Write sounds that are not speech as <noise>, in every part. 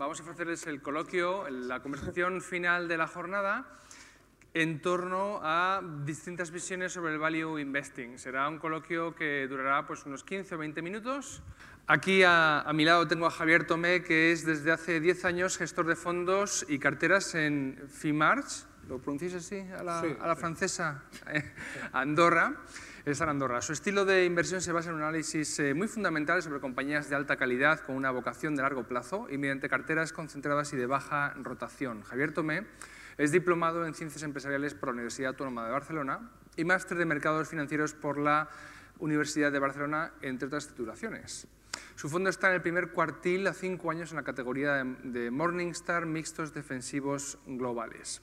Vamos a ofrecerles el coloquio, la conversación final de la jornada en torno a distintas visiones sobre el value investing. Será un coloquio que durará pues, unos 15 o 20 minutos. Aquí a, mi lado tengo a Javier Tomé, que es desde hace 10 años gestor de fondos y carteras en Fimarch, ¿lo pronunciáis así? A la, francesa, Andorra. Es Andorra. Su estilo de inversión se basa en un análisis eh, muy fundamental sobre compañías de alta calidad con una vocación de largo plazo y mediante carteras concentradas y de baja rotación. Javier Tomé es diplomado en Ciencias Empresariales por la Universidad Autónoma de Barcelona y máster de Mercados Financieros por la Universidad de Barcelona, entre otras titulaciones. Su fondo está en el primer cuartil a cinco años en la categoría de Morningstar Mixtos Defensivos Globales.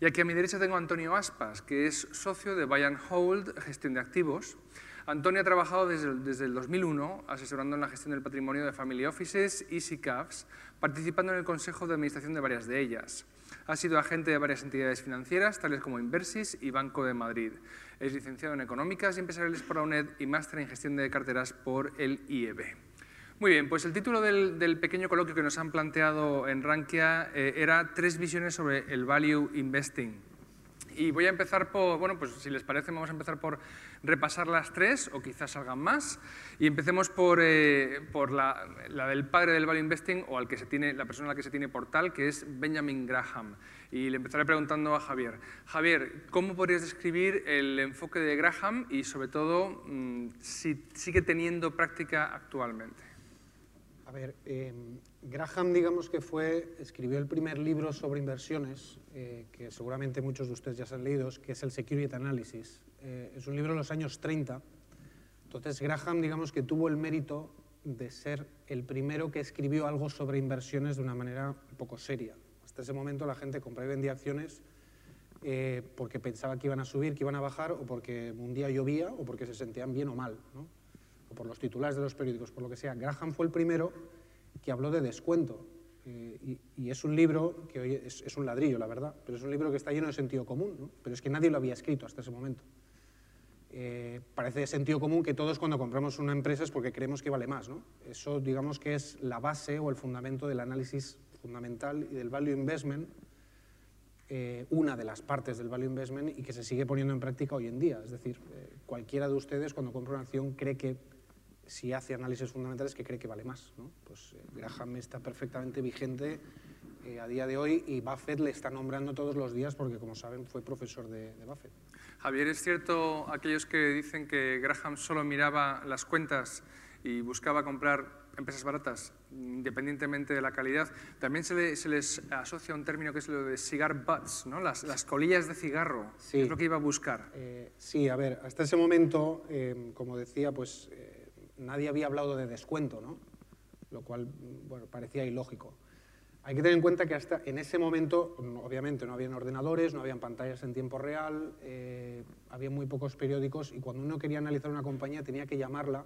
Y aquí a mi derecha tengo Antonio Aspas, que es socio de Buy Hold, gestión de activos. Antonio ha trabajado desde, el 2001 asesorando en la gestión del patrimonio de Family Offices y SICAFs, participando en el consejo de administración de varias de ellas. Ha sido agente de varias entidades financieras, tales como Inversis y Banco de Madrid. Es licenciado en Económicas y Empresariales por la UNED y máster en Gestión de Carteras por el IEB. Muy bien, pues el título del, pequeño coloquio que nos han planteado en Rankia eh, era Tres visiones sobre el value investing. Y voy a empezar por, bueno, pues si les parece vamos a empezar por repasar las tres, o quizás salgan más. Y empecemos por, eh, por la, del padre del value investing, o al que se tiene, la persona a la que se tiene portal, que es Benjamin Graham. Y le empezaré preguntando a Javier. Javier, ¿cómo podrías describir el enfoque de Graham y sobre todo mm, si sigue teniendo práctica actualmente? A ver, em, Graham, digamos que fue, escribió el primer libro sobre inversiones, eh, que seguramente muchos de ustedes ya se han leído, que es el Security Analysis. Eh, es un libro de los años 30. Entonces, Graham, digamos que tuvo el mérito de ser el primero que escribió algo sobre inversiones de una manera poco seria. Hasta ese momento la gente compraba y vendía acciones eh, porque pensaba que iban a subir, que iban a bajar, o porque un día llovía, o porque se sentían bien o mal. ¿no? O por los titulares de los periódicos, por lo que sea, Graham fue el primero que habló de descuento. Eh, y, es un libro que hoy es, un ladrillo, la verdad, pero es un libro que está lleno de sentido común, ¿no? pero es que nadie lo había escrito hasta ese momento. Eh, parece de sentido común que todos cuando compramos una empresa es porque creemos que vale más. ¿no? Eso digamos que es la base o el fundamento del análisis fundamental y del value investment, eh, una de las partes del value investment y que se sigue poniendo en práctica hoy en día. Es decir, cualquiera de ustedes cuando compra una acción cree que si hace análisis fundamentales que cree que vale más. ¿no? Pues eh, Graham está perfectamente vigente eh, a día de hoy y Buffett le está nombrando todos los días porque, como saben, fue profesor de, Buffett. Javier, ¿es cierto aquellos que dicen que Graham solo miraba las cuentas y buscaba comprar empresas baratas, independientemente de la calidad, también se, les asocia un término que es lo de cigar butts, ¿no? las, las colillas de cigarro, sí. es lo que iba a buscar. Eh, sí, a ver, hasta ese momento, como decía, pues nadie había hablado de descuento, ¿no? lo cual bueno, parecía ilógico. Hay que tener en cuenta que hasta en ese momento, obviamente, no habían ordenadores, no habían pantallas en tiempo real, eh, había muy pocos periódicos y cuando uno quería analizar una compañía tenía que llamarla,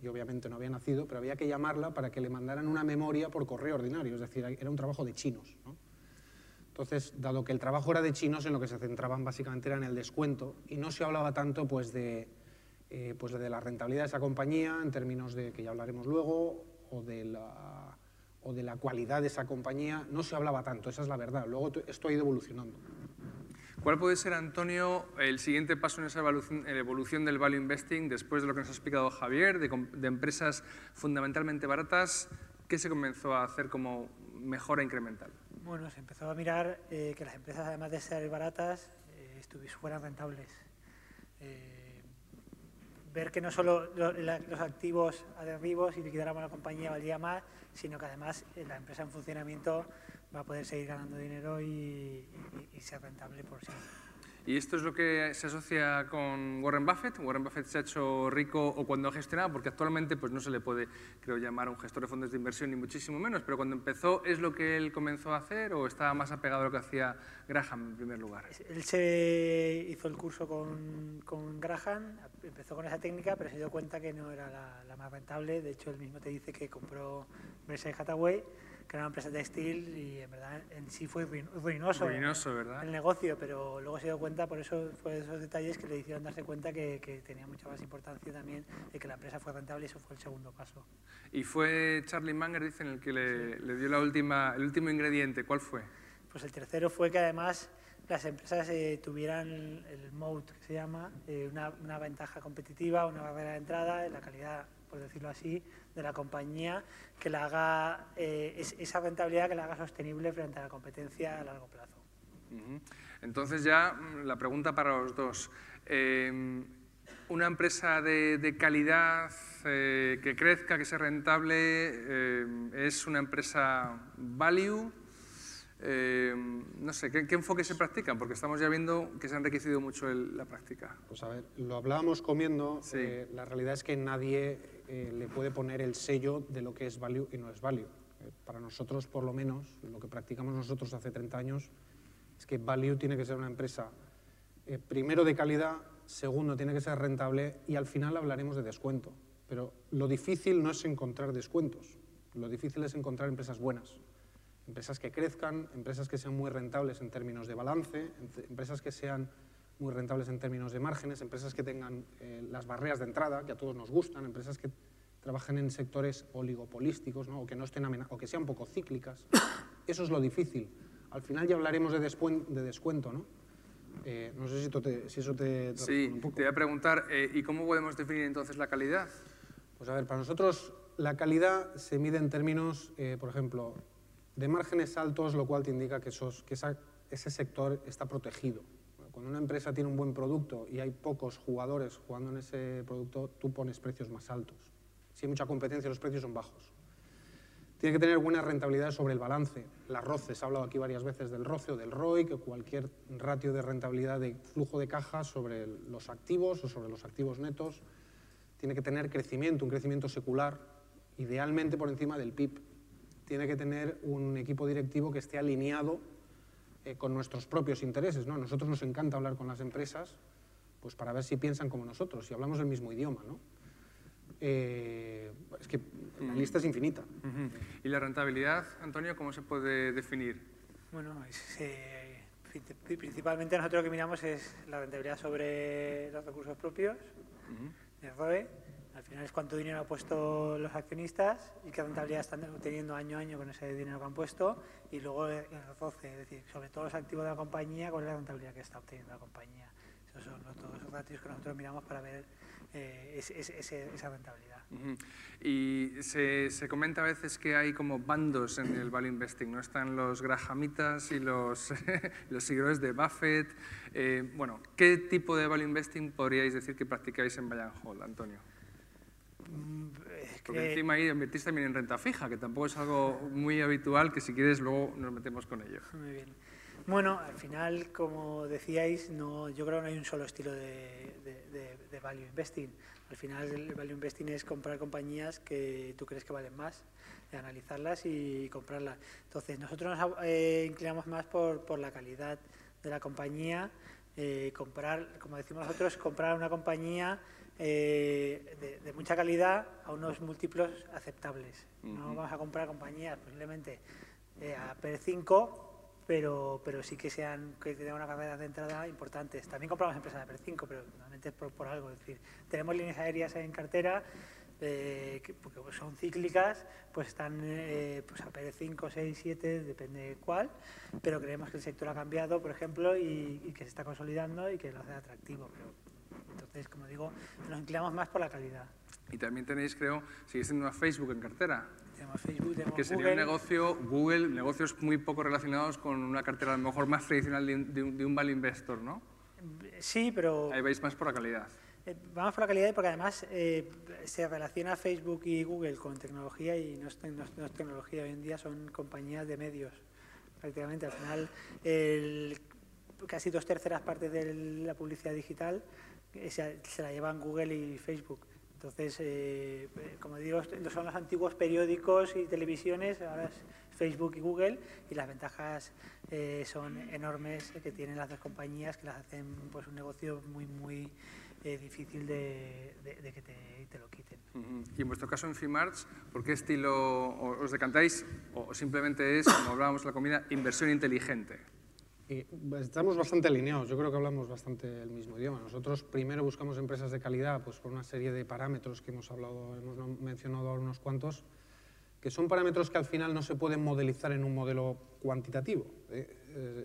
y obviamente no había nacido, pero había que llamarla para que le mandaran una memoria por correo ordinario, es decir, era un trabajo de chinos. Entonces, dado que el trabajo era de chinos, en lo que se centraban básicamente era en el descuento y no se hablaba tanto pues, de, eh, pues de la rentabilidad de esa compañía en términos de, que ya hablaremos luego, o de, la, o de la cualidad de esa compañía, no se hablaba tanto, esa es la verdad. Luego esto ha ido evolucionando. ¿Cuál puede ser, Antonio, el siguiente paso en esa evolución, del value investing después de lo que nos ha explicado Javier, de, empresas fundamentalmente baratas? ¿Qué se comenzó a hacer como mejora incremental? Bueno, se empezó a mirar eh, que las empresas, además de ser baratas, eh, fueran rentables. Eh, ver que no solo los activos adhesivos y liquidáramos la compañía valía más, sino que además eh, la empresa en funcionamiento va a poder seguir ganando dinero y, ser rentable por siempre. ¿Y esto es lo que se asocia con Warren Buffett? ¿Warren Buffett se ha hecho rico o cuando ha gestionado? Porque actualmente pues, no se le puede, creo, llamar un gestor de fondos de inversión, ni muchísimo menos, pero cuando empezó, ¿es lo que él comenzó a hacer o estaba más apegado a lo que hacía Graham en primer lugar? Él se hizo el curso con, con Graham, empezó con esa técnica, pero se dio cuenta que no era la, más rentable. De hecho, él mismo te dice que compró Berkshire Hathaway que era una empresa textil y en verdad en sí fue ruinoso, ruinoso ¿verdad? el negocio, pero luego se dio cuenta, por eso fue esos detalles que le hicieron darse cuenta que, que tenía mucha más importancia también y que la empresa fue rentable y eso fue el segundo paso. Y fue Charlie Manger, dicen, el que le, le dio la última, el último ingrediente. ¿Cuál fue? Pues el tercero fue que además las empresas eh, tuvieran el moat, que se llama, eh, una, una, ventaja competitiva, una barrera de entrada, la calidad, por decirlo así, de la compañía, que la haga, eh, es, esa rentabilidad que la haga sostenible frente a la competencia a largo plazo. Entonces ya mm, la pregunta para los dos. Eh, una empresa de, de calidad eh, que crezca, que sea rentable, es una empresa value, eh, no sé, ¿qué, ¿qué, enfoque se practican? Porque estamos ya viendo que se ha enriquecido mucho el, la práctica. Pues a ver, lo hablábamos comiendo, sí. eh, la realidad es que nadie eh, le puede poner el sello de lo que es value y no es value. Eh, para nosotros, por lo menos, lo que practicamos nosotros hace 30 años, es que value tiene que ser una empresa, eh, primero de calidad, segundo tiene que ser rentable y al final hablaremos de descuento. Pero lo difícil no es encontrar descuentos, lo difícil es encontrar empresas buenas empresas que crezcan, empresas que sean muy rentables en términos de balance, empresas que sean muy rentables en términos de márgenes, empresas que tengan eh, las barreras de entrada, que a todos nos gustan, empresas que trabajen en sectores oligopolísticos ¿no? o, que no estén o que sean poco cíclicas. <coughs> Eso es lo difícil. Al final ya hablaremos de, de descuento, ¿no? Eh, no sé si, te, si, eso te... Sí, un poco. te voy a preguntar, eh, ¿y cómo podemos definir entonces la calidad? Pues a ver, para nosotros la calidad se mide en términos, eh, por ejemplo, de márgenes altos, lo cual te indica que, esos, que esa, ese sector está protegido. Cuando una empresa tiene un buen producto y hay pocos jugadores jugando en ese producto, tú pones precios más altos. Si hay mucha competencia, los precios son bajos. Tiene que tener buena rentabilidad sobre el balance. Las ROCE, se ha hablado aquí varias veces del ROCE o del ROIC, o cualquier ratio de rentabilidad de flujo de caja sobre los activos o sobre los activos netos. Tiene que tener crecimiento, un crecimiento secular, idealmente por encima del PIB tiene que tener un equipo directivo que esté alineado eh, con nuestros propios intereses. ¿no? A nosotros nos encanta hablar con las empresas pues para ver si piensan como nosotros, si hablamos el mismo idioma. ¿no? Eh, es que la lista es infinita. Uh -huh. ¿Y la rentabilidad, Antonio, cómo se puede definir? Bueno, es, eh, principalmente nosotros lo que miramos es la rentabilidad sobre los recursos propios, uh -huh. el ROE, al final es cuánto dinero han puesto los accionistas y qué rentabilidad están obteniendo año a año con ese dinero que han puesto y luego el ROCE, es decir, sobre todos los activos de la compañía, cuál es la rentabilidad que está obteniendo la compañía. Esos son los, todos los ratios que nosotros miramos para ver eh, esa rentabilidad. Y se, se, comenta a veces que hay como bandos en el value investing, ¿no? Están los grahamitas y los, <laughs> los seguidores de Buffett. Eh, bueno, ¿qué tipo de value investing podríais decir que practicáis en and Hold, Antonio? Porque que... encima ahí invertís también en renta fija, que tampoco es algo muy habitual, que si quieres luego nos metemos con ello. Muy bien. Bueno, al final, como decíais, no, yo creo que no hay un solo estilo de, de, de, de, value investing. Al final, el value investing es comprar compañías que tú crees que valen más, analizarlas y comprarlas. Entonces, nosotros nos eh, inclinamos más por, por la calidad de la compañía, eh, comprar, como decimos nosotros, comprar una compañía eh, de, de, mucha calidad a unos múltiplos aceptables. Uh -huh. No vamos a comprar compañías posiblemente eh, a PER5, pero, pero sí que sean que tengan una carrera de entrada importantes. También compramos empresas a PER5, pero normalmente es por, por, algo. Es decir, tenemos líneas aéreas en cartera eh, que, porque son cíclicas, pues están eh, pues a PER5, 6, 7, depende cuál, pero creemos que el sector ha cambiado, por ejemplo, y, y que se está consolidando y que lo hace atractivo. Pero, entonces, como digo, nos inclinamos más por la calidad. Y también tenéis, creo, sigue siendo a Facebook en cartera. Tenemos Facebook, tenemos Que sería Google. un negocio, Google, negocios muy poco relacionados con una cartera a lo mejor más tradicional de un, de un, value investor, ¿no? Sí, pero... Ahí vais más por la calidad. Eh, vamos por la calidad porque además eh, se relaciona Facebook y Google con tecnología y no es, no es, tecnología hoy en día, son compañías de medios prácticamente. Al final, el, casi dos terceras partes de la publicidad digital se, la llevan Google y Facebook. Entonces, eh, como digo, son los antiguos periódicos y televisiones, ahora es Facebook y Google, y las ventajas eh, son enormes que tienen las dos compañías, que las hacen pues, un negocio muy, muy eh, difícil de, que te, lo quiten. Y en vuestro caso en Fimarts, ¿por qué estilo os decantáis o simplemente es, como hablábamos en la comida, inversión inteligente? Estamos bastante alineados, yo creo que hablamos bastante el mismo idioma. Nosotros primero buscamos empresas de calidad pues, por una serie de parámetros que hemos, hablado, hemos mencionado ahora unos cuantos, que son parámetros que al final no se pueden modelizar en un modelo cuantitativo. ¿eh?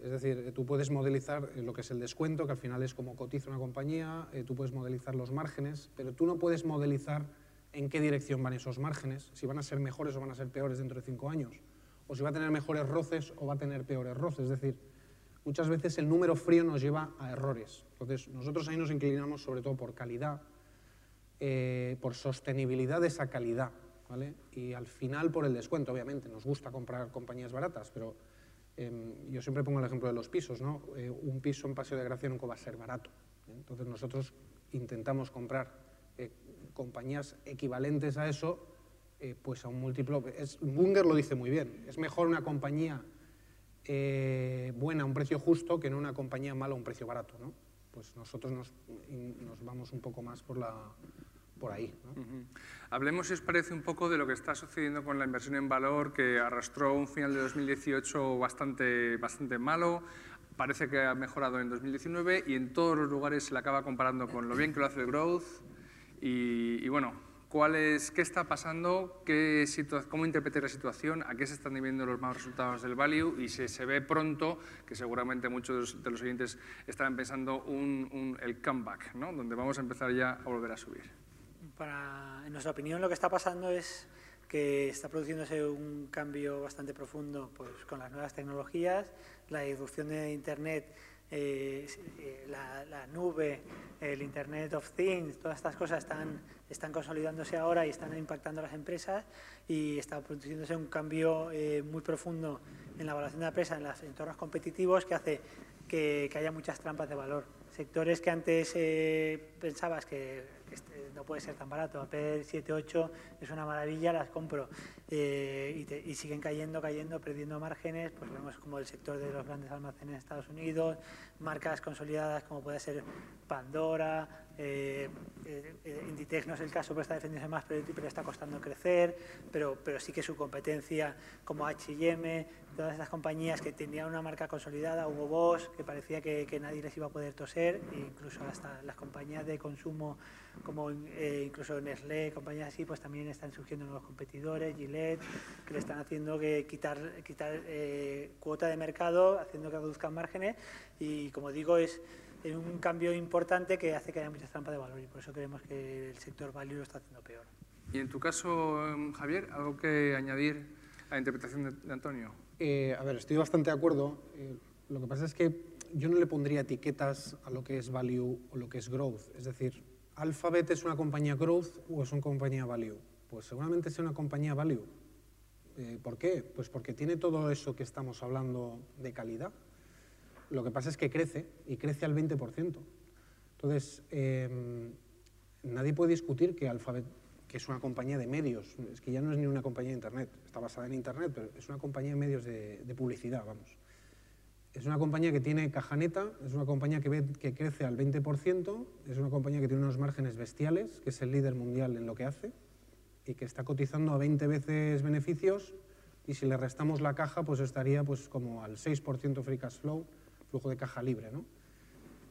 Es decir, tú puedes modelizar lo que es el descuento, que al final es como cotiza una compañía, eh, tú puedes modelizar los márgenes, pero tú no puedes modelizar en qué dirección van esos márgenes, si van a ser mejores o van a ser peores dentro de cinco años, o si va a tener mejores roces o va a tener peores roces. Es decir, muchas veces el número frío nos lleva a errores. Entonces, nosotros ahí nos inclinamos sobre todo por calidad, eh, por sostenibilidad de esa calidad, ¿vale? Y al final por el descuento, obviamente. Nos gusta comprar compañías baratas, pero em, yo siempre pongo el ejemplo de los pisos, ¿no? Eh, un piso en Paseo de Gracia nunca va a ser barato. ¿eh? Entonces, nosotros intentamos comprar compañías equivalentes a eso, pues a un múltiplo. Es, Bunger lo dice muy bien, es mejor una compañía eh, buena a un precio justo que en una compañía mala a un precio barato. ¿no? Pues nosotros nos, vamos un poco más por, la, por ahí. Hablemos, si os parece, un poco de lo que está sucediendo con la inversión en valor, que arrastró un final de 2018 bastante, bastante malo. Parece que ha mejorado en 2019 y en todos los lugares se le acaba comparando con lo bien que lo hace el growth. Y bueno, ¿Qué está pasando? Qué ¿Cómo interpretar la situación? ¿A qué se están viendo los malos resultados del value? Y si se ve pronto, que seguramente muchos de los oyentes estarán pensando un, el comeback, ¿no? donde vamos a empezar ya a volver a subir. En nuestra opinión, lo que está pasando es que está produciéndose un cambio bastante profundo pues, con las nuevas tecnologías, la irrupción de Internet eh, eh, la, nube, el Internet of Things, todas estas cosas están, están consolidándose ahora y están impactando a las empresas y está produciéndose un cambio eh, muy profundo en la evaluación de la empresa en los entornos competitivos que hace que, haya muchas trampas de valor. Sectores que antes pensabas que este, no puede ser tan barato, AP 7, 8 es una maravilla, las compro eh, y, siguen cayendo, cayendo, perdiendo márgenes, pues vemos como el sector de los grandes almacenes en Estados Unidos, marcas consolidadas como puede ser Pandora, eh, eh, Inditex no es el caso, pero está defendiéndose más, pero, pero, está costando crecer, pero, pero sí que su competencia como H&M, todas estas compañías que tenían una marca consolidada, Hugo Boss, que parecía que, nadie les iba a poder toser, e incluso hasta las compañías de consumo como eh, incluso Nestlé, compañías así, pues también están surgiendo nuevos competidores, Gillette, que le están haciendo que quitar, quitar eh, cuota de mercado, haciendo que reduzcan márgenes y como digo es un cambio importante que hace que haya muchas trampas de valor y por eso creemos que el sector value lo está haciendo peor. Y en tu caso, em, Javier, ¿algo que añadir a la interpretación de, Antonio? Eh, a ver, estoy bastante de acuerdo. lo que pasa es que yo no le pondría etiquetas a lo que es value o lo que es growth. Es decir, ¿Alphabet es una compañía growth o es una compañía value? Pues seguramente es una compañía value. Eh, ¿Por qué? Pues porque tiene todo eso que estamos hablando de calidad. Lo que pasa es que crece y crece al 20%. Entonces, em, nadie puede discutir que Alphabet, que es una compañía de medios, es que ya no es ni una compañía de Internet, está basada en Internet, pero es una compañía de medios de, publicidad, vamos. Es una compañía que tiene caja neta, es una compañía que crece al 20%, es una compañía que tiene unos márgenes bestiales, que es el líder mundial en lo que hace y que está cotizando a 20 veces beneficios y si le restamos la caja pues estaría pues como al 6% free cash flow, flujo de caja libre. ¿no?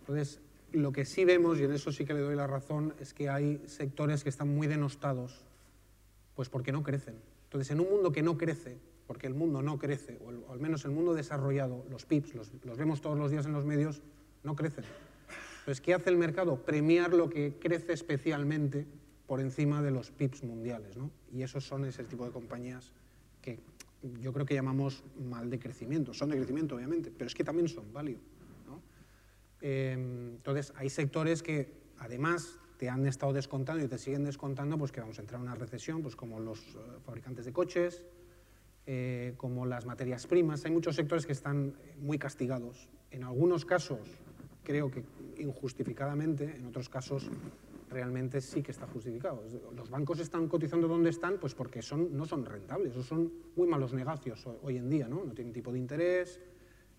Entonces, lo que sí vemos, y en eso sí que le doy la razón, es que hay sectores que están muy denostados pues porque no crecen. Entonces, en un mundo que no crece, porque el mundo no crece, o, al menos el mundo desarrollado, los PIBs, los, vemos todos los días en los medios, no crecen. Entonces, ¿qué hace el mercado? Premiar lo que crece especialmente por encima de los PIBs mundiales. ¿no? Y esos son ese tipo de compañías que yo creo que llamamos mal de crecimiento. Son de crecimiento, obviamente, pero es que también son value. Em, entonces, hay sectores que además te han estado descontando y te siguen descontando, pues que vamos a entrar en una recesión, pues como los eh, fabricantes de coches, eh, como las materias primas. Hay muchos sectores que están muy castigados. En algunos casos, creo que injustificadamente, en otros casos realmente sí que está justificado. Los bancos están cotizando donde están pues porque son, no son rentables, o son muy malos negocios hoy en día, ¿no? no tienen tipo de interés,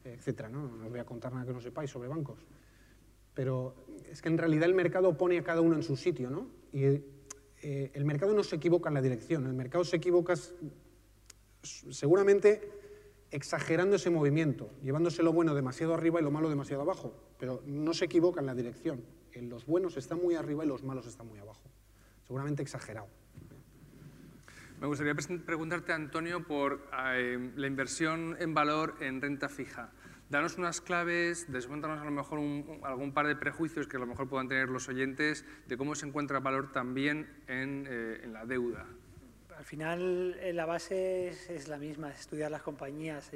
etcétera. ¿no? no os voy a contar nada que no sepáis sobre bancos. pero es que en realidad el mercado pone a cada uno en su sitio, ¿no? Y eh, el mercado no se equivoca en la dirección, el mercado se equivoca seguramente exagerando ese movimiento, llevándose lo bueno demasiado arriba y lo malo demasiado abajo, pero no se equivoca en la dirección. Los buenos están muy arriba y los malos están muy abajo. Seguramente exagerado. Me gustaría preguntarte, Antonio, por eh, la inversión en valor en renta fija. Danos unas claves, descuéntanos a lo mejor algún par de prejuicios que a lo mejor puedan tener los oyentes de cómo se encuentra valor también en, eh, en la deuda. Al final eh, la base es, la misma, es estudiar las compañías.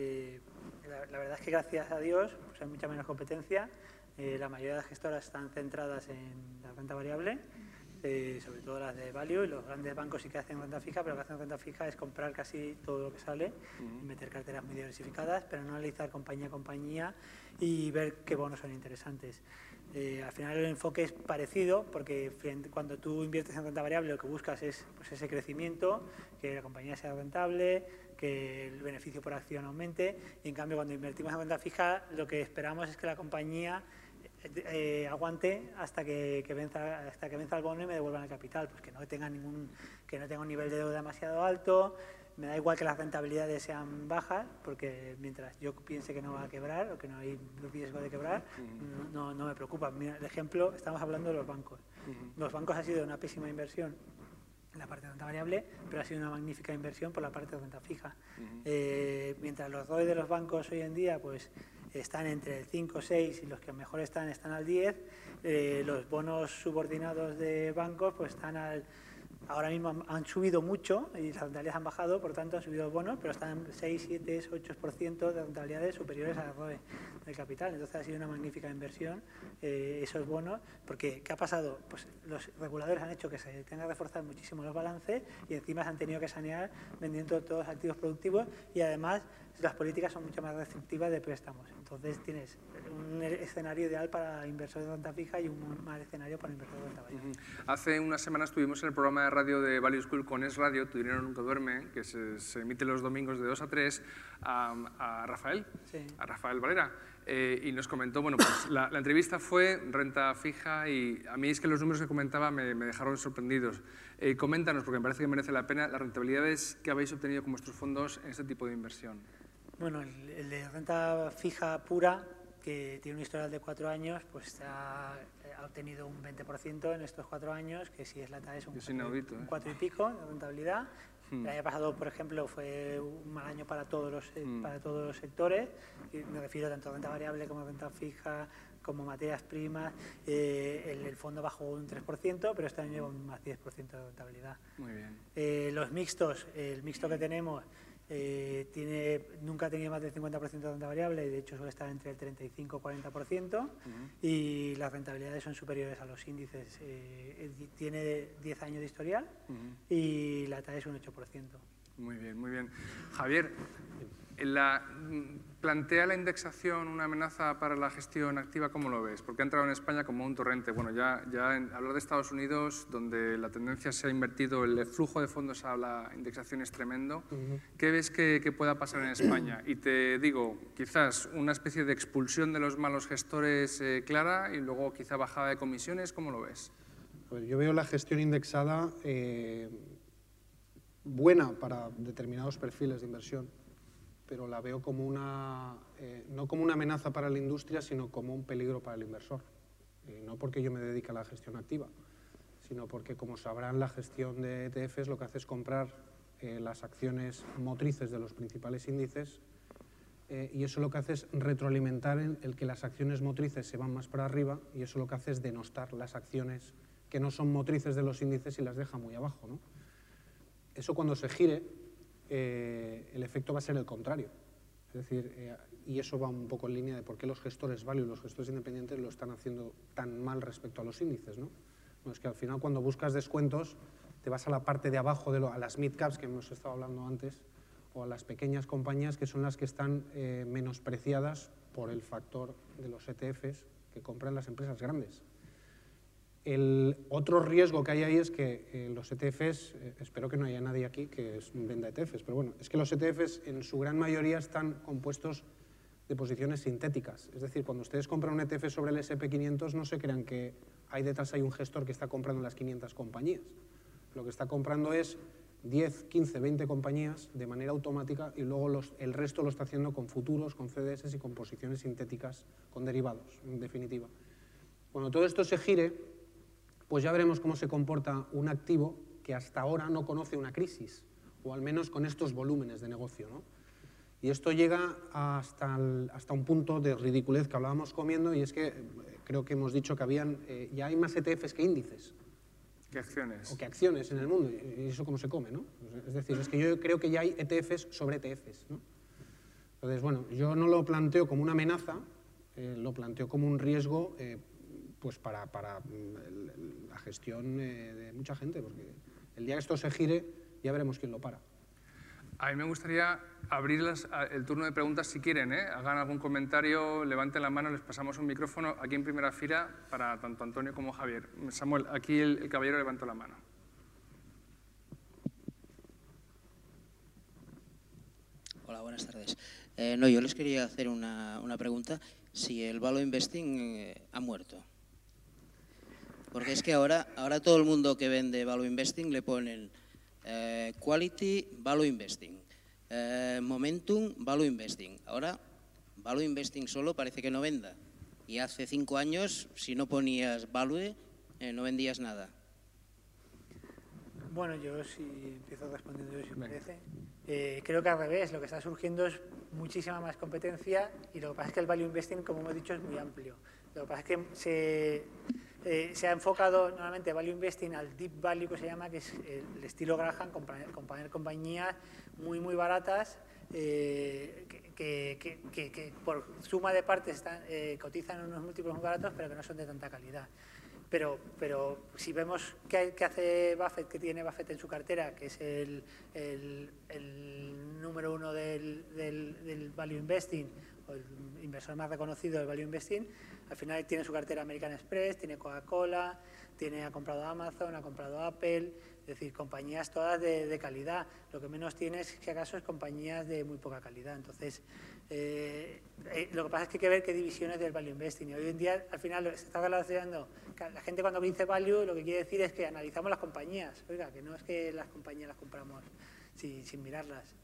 La, la, verdad es que gracias a Dios pues hay mucha menos competencia. La mayoría de las gestoras están centradas en la renta variable eh, sobre todo las de value, y los grandes bancos sí que hacen renta fija, pero lo que hacen renta fija es comprar casi todo lo que sale y meter carteras muy diversificadas, pero no analizar compañía a compañía y ver qué bonos son interesantes. Eh, al final el enfoque es parecido porque cuando tú inviertes en renta variable lo que buscas es pues, ese crecimiento, que la compañía sea rentable, que el beneficio por acción aumente y en cambio cuando invertimos en renta fija lo que esperamos es que la compañía eh, aguante hasta que, venza, hasta que venza el bono y me devuelvan el capital, pues que no tenga ningún, que no tenga un nivel de deuda demasiado alto, me da igual que las rentabilidades sean bajas, porque mientras yo piense que no va a quebrar o que no hay riesgo de quebrar, no, no me preocupa. Mira, el ejemplo, estamos hablando de los bancos. Los bancos ha sido una pésima inversión en la parte de renta variable, pero ha sido una magnífica inversión por la parte de renta fija. Eh, mientras los ROI de los bancos hoy en día, pues están entre el 5, 6 y los que mejor están están al 10. Eh, los bonos subordinados de bancos pues están al, ahora mismo han subido mucho y las rentabilidades han bajado, por tanto han subido los bonos, pero están 6, 7, 8% de rentabilidades superiores al ROE del capital. Entonces ha sido una magnífica inversión eh, esos bonos, porque ¿qué ha pasado? Pues los reguladores han hecho que se tenga que reforzar muchísimo los balances y encima se han tenido que sanear vendiendo todos los activos productivos y además las políticas son mucho más restrictivas de préstamos. Entonces tienes un escenario ideal para inversores de renta fija y un mal escenario para inversores de renta variable. Hace unas semanas estuvimos en el programa de radio de Value School con Es Radio, Tu dinero nunca duerme, que se, emite los domingos de 2 a 3, a, Rafael, a Rafael Valera. Eh, y nos comentó, bueno, pues la, entrevista fue renta fija y a mí es que los números que comentaba me, dejaron sorprendidos. Eh, coméntanos, porque me parece que merece la pena, las rentabilidades que habéis obtenido con vuestros fondos en este tipo de inversión. Bueno, el, de renta fija pura, que tiene un historial de cuatro años, pues ha, obtenido un 20% en estos cuatro años, que si es la TAE es un, cuatro, ¿eh? y pico de rentabilidad. Hmm. El año pasado, por ejemplo, fue un mal año para todos los, eh, hmm. para todos los sectores, y me refiero tanto a renta variable como a renta fija, como materias primas. Eh, el, fondo bajó un 3%, pero este año lleva un más 10% de rentabilidad. Muy bien. los mixtos, el mixto que tenemos eh, tiene, nunca ha tenido más del 50% de renta variable, de hecho suele estar entre el 35 y 40%, y las rentabilidades son superiores a los índices. Eh, tiene 10 años de historial y la TAE es un 8%. Muy bien, muy bien. Javier, la, ¿Plantea la indexación una amenaza para la gestión activa? ¿Cómo lo ves? Porque ha entrado en España como un torrente. Bueno, ya, ya en hablar de Estados Unidos, donde la tendencia se ha invertido, el flujo de fondos a la indexación es tremendo. ¿Qué ves que, pueda pasar en España? Y te digo, quizás una especie de expulsión de los malos gestores eh, clara y luego quizá bajada de comisiones. ¿Cómo lo ves? yo veo la gestión indexada eh, buena para determinados perfiles de inversión pero la veo como una, eh, no como una amenaza para la industria, sino como un peligro para el inversor. no porque yo me dedique a la gestión activa, sino porque, como sabrán, la gestión de ETFs lo que hace es comprar eh, las acciones motrices de los principales índices eh, y eso lo que hace es retroalimentar el, que las acciones motrices se van más para arriba y eso lo que hace es denostar las acciones que no son motrices de los índices y las deja muy abajo. ¿no? Eso cuando se gire eh, el efecto va a ser el contrario. Es decir, eh, y eso va un poco en línea de por qué los gestores value y los gestores independientes lo están haciendo tan mal respecto a los índices. ¿no? es que al final cuando buscas descuentos te vas a la parte de abajo, de a las mid caps que hemos estado hablando antes, o a las pequeñas compañías que son las que están eh, menospreciadas por el factor de los ETFs que compran las empresas grandes. El otro riesgo que hay ahí es que eh, los ETFs, eh, espero que no haya nadie aquí que venda ETFs, pero bueno, es que los ETFs en su gran mayoría están compuestos de posiciones sintéticas. Es decir, cuando ustedes compran un ETF sobre el SP500, no se crean que ahí detrás hay un gestor que está comprando las 500 compañías. Lo que está comprando es 10, 15, 20 compañías de manera automática y luego los, el resto lo está haciendo con futuros, con CDS y con posiciones sintéticas, con derivados, en definitiva. Cuando todo esto se gire, pues ya veremos cómo se comporta un activo que hasta ahora no conoce una crisis, o al menos con estos volúmenes de negocio. ¿no? Y esto llega hasta, hasta un punto de ridiculez que hablábamos comiendo y es que eh, creo que hemos dicho que habían, eh, ya hay más ETFs que índices. ¿Qué acciones? O que acciones en el mundo. ¿Y eso cómo se come? ¿no? Es decir, es que yo creo que ya hay ETFs sobre ETFs. ¿no? Entonces, bueno, yo no lo planteo como una amenaza, eh, lo planteo como un riesgo eh, pues para, para, mm, la gestión eh, de mucha gente, porque el día que esto se gire ya veremos quién lo para. A mí me gustaría abrir las, el turno de preguntas si quieren. ¿eh? Hagan algún comentario, levanten la mano, les pasamos un micrófono aquí en primera fila para tanto Antonio como Javier. Samuel, aquí el, el caballero levantó la mano. Hola, buenas tardes. Eh, no, yo les quería hacer una, una pregunta. Si el value investing eh, ha muerto. Porque es que ahora, ahora todo el mundo que vende value investing le ponen eh, quality value investing, eh, momentum value investing. Ahora, value investing solo parece que no venda. Y hace cinco años, si no ponías value, eh, no vendías nada. Bueno, yo si empiezo respondiendo yo, si me parece. Eh, creo que al revés, lo que está surgiendo es muchísima más competencia y lo que pasa es que el value investing, como hemos dicho, es muy amplio. Lo que pasa es que se, eh, se ha enfocado normalmente value investing al deep value que se llama, que es el estilo Graham, compañías compañías muy, muy baratas eh, que, que, que, por suma de partes están, eh, cotizan en unos múltiplos muy baratos, pero que no son de tanta calidad. Pero, pero si vemos qué, qué, hace Buffett, que tiene Buffett en su cartera, que es el, número uno del, del, value investing, el inversor más reconocido del value investing, al final tiene su cartera American Express, tiene Coca-Cola, tiene, ha comprado Amazon, ha comprado Apple, es decir, compañías todas de, calidad. Lo que menos tiene es, si acaso, es compañías de muy poca calidad. Entonces, eh, eh, lo que pasa es que hay que ver qué divisiones del value investing. Y hoy en día, al final, se está relacionando. La gente cuando dice value, lo que quiere decir es que analizamos las compañías. Oiga, que no es que las compañías las compramos sin mirarlas.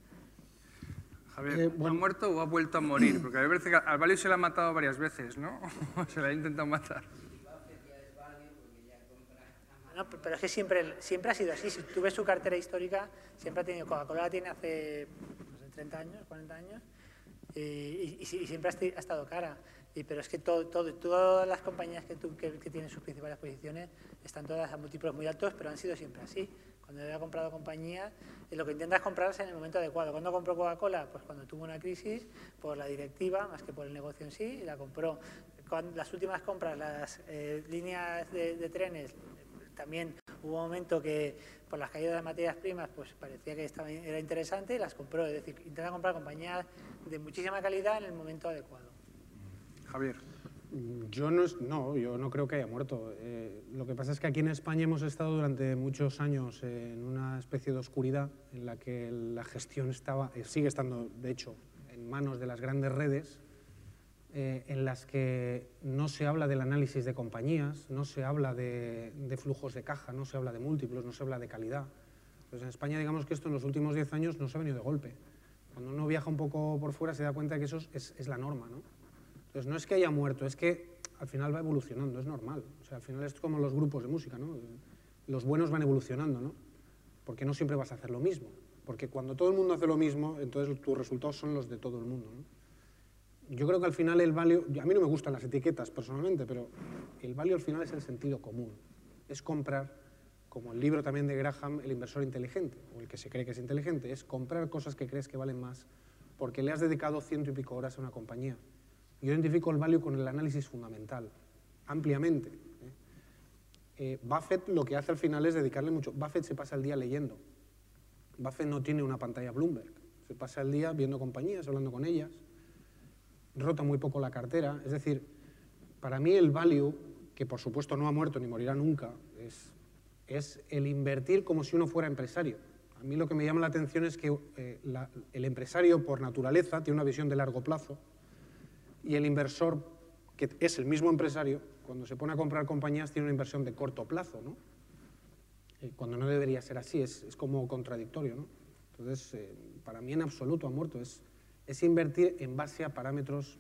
Javier, eh, bueno, ¿ha muerto o ha vuelto a morir? <clears throat> Porque a me parece que al value se le ha matado varias veces, ¿no? <laughs> se le ha intentado matar. No, pero es que siempre, siempre ha sido así. Si tú ves su cartera histórica, siempre ha tenido Coca-Cola la tiene hace no sé, 30 años, 40 años, y, y, y siempre ha estado cara. Y, pero es que todo, todo, todas las compañías que, tú, que, que, tienen sus principales posiciones están todas a múltiplos muy altos, pero han sido siempre así. Cuando he comprado compañías, lo que intentas comprarse en el momento adecuado. ¿Cuándo compró Coca-Cola? Pues cuando tuvo una crisis por la directiva, más que por el negocio en sí, y la compró. Las últimas compras, las eh, líneas de, trenes, también hubo un momento que por las caídas de materias primas pues parecía que estaba, era interesante y las compró. Es decir, intenta comprar compañías de muchísima calidad en el momento adecuado. Javier. Yo no, no, yo no creo que haya muerto. Eh, lo que pasa es que aquí en España hemos estado durante muchos años en una especie de oscuridad en la que la gestión estaba, eh, sigue estando, de hecho, en manos de las grandes redes eh, en las que no se habla del análisis de compañías, no se habla de, flujos de caja, no se habla de múltiplos, no se habla de calidad. Entonces, en España, digamos que esto en los últimos 10 años no se ha venido de golpe. Cuando uno viaja un poco por fuera se da cuenta de que eso es, es la norma. ¿no? Entonces, no es que haya muerto, es que al final va evolucionando, es normal. O sea, al final es como los grupos de música, ¿no? Los buenos van evolucionando, ¿no? Porque no siempre vas a hacer lo mismo. Porque cuando todo el mundo hace lo mismo, entonces tus resultados son los de todo el mundo, ¿no? yo creo que al final el value, a mí no me gustan las etiquetas personalmente, pero el value al final es el sentido común. Es comprar, como el libro también de Graham, el inversor inteligente, o el que se cree que es inteligente, es comprar cosas que crees que valen más porque le has dedicado ciento y pico horas a una compañía. Yo identifico el value con el análisis fundamental, ampliamente. ¿eh? Eh, Buffett lo que hace al final es dedicarle mucho. Buffett se pasa el día leyendo. Buffett no tiene una pantalla Bloomberg. Se pasa el día viendo compañías, hablando con ellas rota muy poco la cartera. Es decir, para mí el value, que por supuesto no ha muerto ni morirá nunca, es, es el invertir como si uno fuera empresario. A mí lo que me llama la atención es que eh, el empresario, por naturaleza, tiene una visión de largo plazo Y el inversor, que es el mismo empresario, cuando se pone a comprar compañías tiene una inversión de corto plazo, ¿no? Eh, cuando no debería ser así, es, como contradictorio, ¿no? Entonces, eh, para mí en absoluto ha muerto, es, invertir en base a parámetros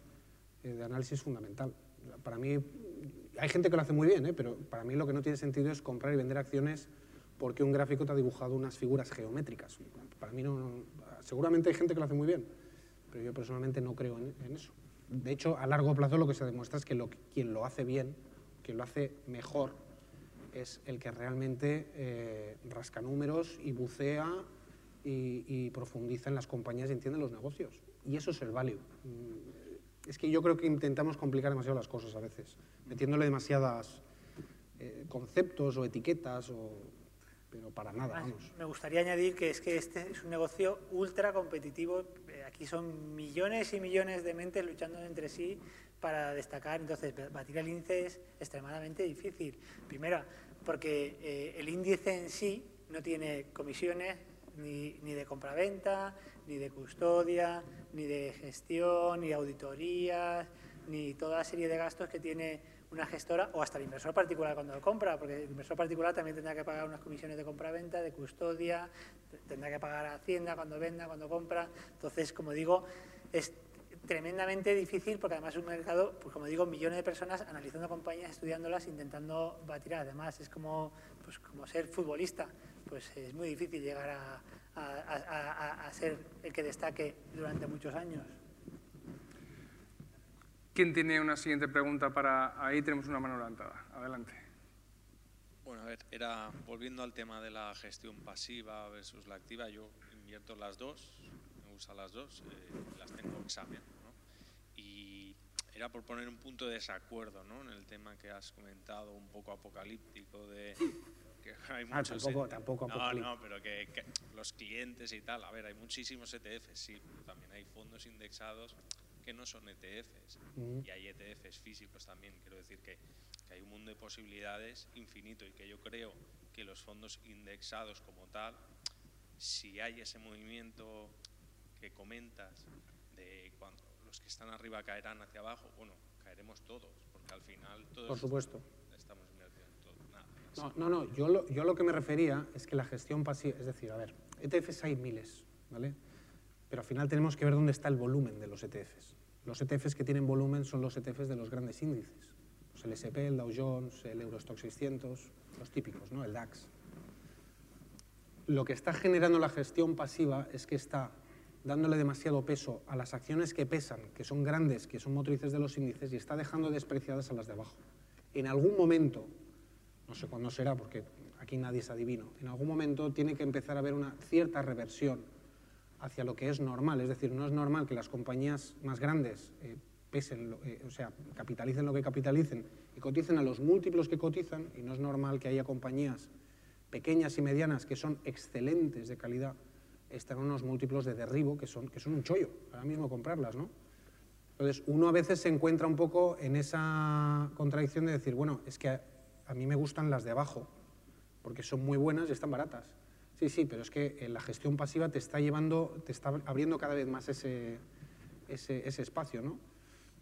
eh, de análisis fundamental. Para mí, hay gente que lo hace muy bien, ¿eh? pero para mí lo que no tiene sentido es comprar y vender acciones porque un gráfico te ha dibujado unas figuras geométricas. Para mí no, seguramente hay gente que lo hace muy bien, pero yo personalmente no creo en eso. De hecho, a largo plazo lo que se demuestra es que lo, quien lo hace bien, quien lo hace mejor, es el que realmente eh, rasca números y bucea y, profundiza en las compañías y entiende los negocios. Y eso es el value. Mm, Es que yo creo que intentamos complicar demasiado las cosas a veces, metiéndole demasiadas eh, conceptos o etiquetas, o, pero para nada, Además, vamos. me gustaría añadir que es que este es un negocio ultra competitivo. Eh, Aquí son millones y millones de mentes luchando entre sí para destacar. Entonces, batir el índice es extremadamente difícil. Primero, porque eh, el índice en sí no tiene comisiones ni, ni de compraventa, ni de custodia, ni de gestión, ni de auditorías, ni toda la serie de gastos que tiene una gestora o hasta el inversor particular cuando lo compra, porque el inversor particular también tendrá que pagar unas comisiones de compraventa, de custodia, tendrá que pagar a Hacienda cuando venda, cuando compra. Entonces, como digo, es tremendamente difícil porque además es un mercado, pues como digo, millones de personas analizando compañías, estudiándolas, intentando batir. Además, es como, pues, como ser futbolista, pues es muy difícil llegar a- a- a ser el que destaque durante muchos años. ¿Quién tiene una siguiente pregunta para...? Ahí tenemos una mano levantada. Adelante. Bueno, a ver, era volviendo al tema de la gestión pasiva versus la activa, yo invierto las dos, me gustan las dos, eh, las tengo examen, ¿no? Y era por poner un punto de desacuerdo, ¿no? En el tema que has comentado, un poco apocalíptico de que <laughs> hay Ah, muchos tampoco- ET tampoco no, apocalíptico. no, pero que, que los clientes y tal, a ver, hay muchísimos ETFs, sí, pero también hay fondos indexados que no son ETFs Mm. y hay ETFs físicos también. Quiero decir que, que hay un mundo de posibilidades infinito y que yo creo que los fondos indexados como tal, si hay ese movimiento que comentas de cuando los que están arriba caerán hacia abajo, bueno, caeremos todos, porque al final todos Por supuesto. estamos invirtiendo en todo. Nada, No, no, no, yo lo, yo lo que me refería es que la gestión pasiva, es decir, a ver, ETFs hay miles, ¿vale? Pero al final tenemos que ver dónde está el volumen de los ETFs. Los ETFs que tienen volumen son los ETFs de los grandes índices. El SP, el Dow Jones, el Eurostock 600, los típicos, ¿no? El DAX. Lo que está generando la gestión pasiva es que está dándole demasiado peso a las acciones que pesan, que son grandes, que son motrices de los índices, y está dejando despreciadas a las de abajo. En algún momento, no sé cuándo será, porque aquí nadie es adivino, en algún momento tiene que empezar a haber una cierta reversión hacia lo que es normal. Es decir, no es normal que las compañías más grandes eh, pesen, eh, o sea, capitalicen lo que capitalicen y coticen a los múltiplos que cotizan, y no es normal que haya compañías pequeñas y medianas que son excelentes de calidad, están unos múltiplos de derribo que son, que son un chollo, ahora mismo comprarlas, ¿no? Entonces, uno a veces se encuentra un poco en esa contradicción de decir, bueno, es que a, a mí me gustan las de abajo, porque son muy buenas y están baratas. Sí, sí, pero es que eh, la gestión pasiva te está llevando, te está abriendo cada vez más ese, ese, ese espacio, ¿no?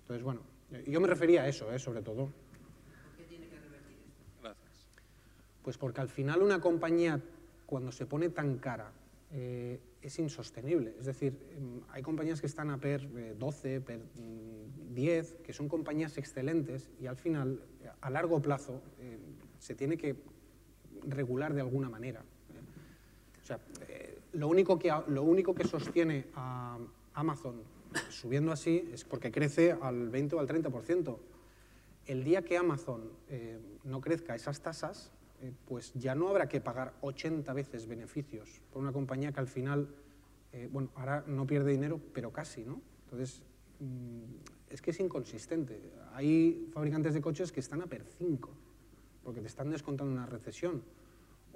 Entonces, bueno, eh, yo me refería a eso, eh, sobre todo. Gracias. Pues porque al final una compañía, cuando se pone tan cara, eh, es insostenible. Es decir, em, hay compañías que están a PER eh, 12, PER mm, 10, que son compañías excelentes y al final, eh, a largo plazo, eh, se tiene que regular de alguna manera. Sea, eh, lo, único que, lo único que sostiene a Amazon subiendo así es porque crece al 20 o al 30%. El día que Amazon eh, no crezca esas tasas, eh, pues ya no habrá que pagar 80 veces beneficios por una compañía que al final, eh, bueno, ahora no pierde dinero, pero casi, ¿no? Entonces, mm, es que es inconsistente. Hay fabricantes de coches que están a per 5, porque te están descontando una recesión.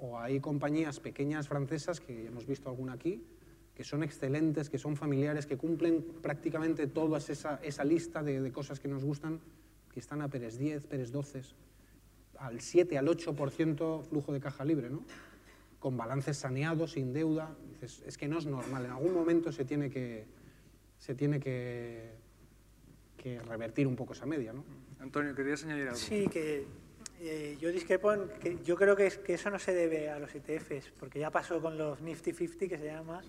O hay compañías pequeñas francesas, que hemos visto alguna aquí, que son excelentes, que son familiares, que cumplen prácticamente toda esa, esa lista de, de cosas que nos gustan, que están a Pérez 10, Pérez 12, al 7, al 8% flujo de caja libre, ¿no? con balances saneados, sin deuda. Dices, es que no es normal, en algún momento se tiene que, se tiene que, que revertir un poco esa media. ¿no? Antonio, ¿querías añadir algo? Sí, que eh, yo discrepo en que yo creo que, es- que eso no se debe a los ETFs, porque ya pasó con los Nifty 50, que se llama,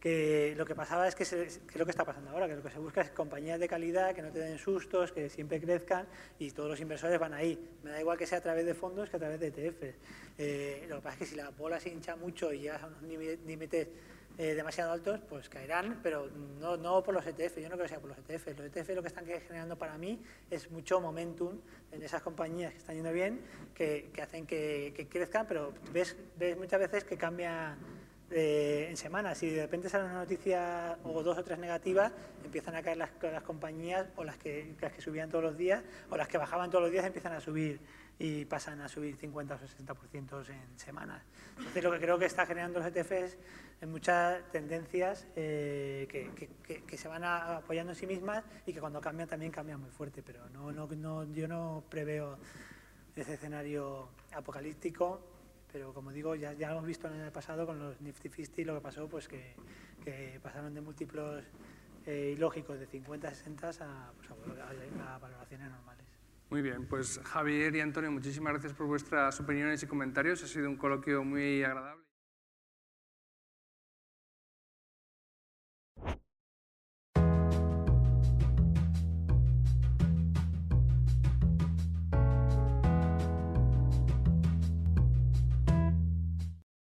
que lo que pasaba es que, se- que es lo que está pasando ahora, que lo que se busca es compañías de calidad que no te den sustos, que siempre crezcan y todos los inversores van ahí. Me da igual que sea a través de fondos que a través de ETFs. Eh, lo que pasa es que si la bola se hincha mucho y llegas a unos lími- límites eh, demasiado altos, pues caerán, pero no, no por los ETF, yo no creo que sea por los ETF. Los ETF lo que están generando para mí es mucho momentum en esas compañías que están yendo bien, que, que hacen que, que crezcan, pero ves, ves muchas veces que cambia eh, en semanas. Si de repente sale una noticia o dos o tres negativas, empiezan a caer las, las compañías o las que, las que subían todos los días o las que bajaban todos los días empiezan a subir y pasan a subir 50 o 60% en semanas. Entonces lo que creo que está generando los ETFs es muchas tendencias eh, que, que- que- se van apoyando en sí mismas y que cuando cambian también cambian muy fuerte, pero no, no, no- yo no preveo ese escenario apocalíptico, pero como digo, ya, ya hemos visto en el pasado con los Nifty 50, lo que pasó, pues que, que pasaron de múltiplos eh, ilógicos de 50 a 60 a, pues, a- a valoraciones normales. Muy bien, pues Javier y Antonio, muchísimas gracias por vuestras opiniones y comentarios. Ha sido un coloquio muy agradable.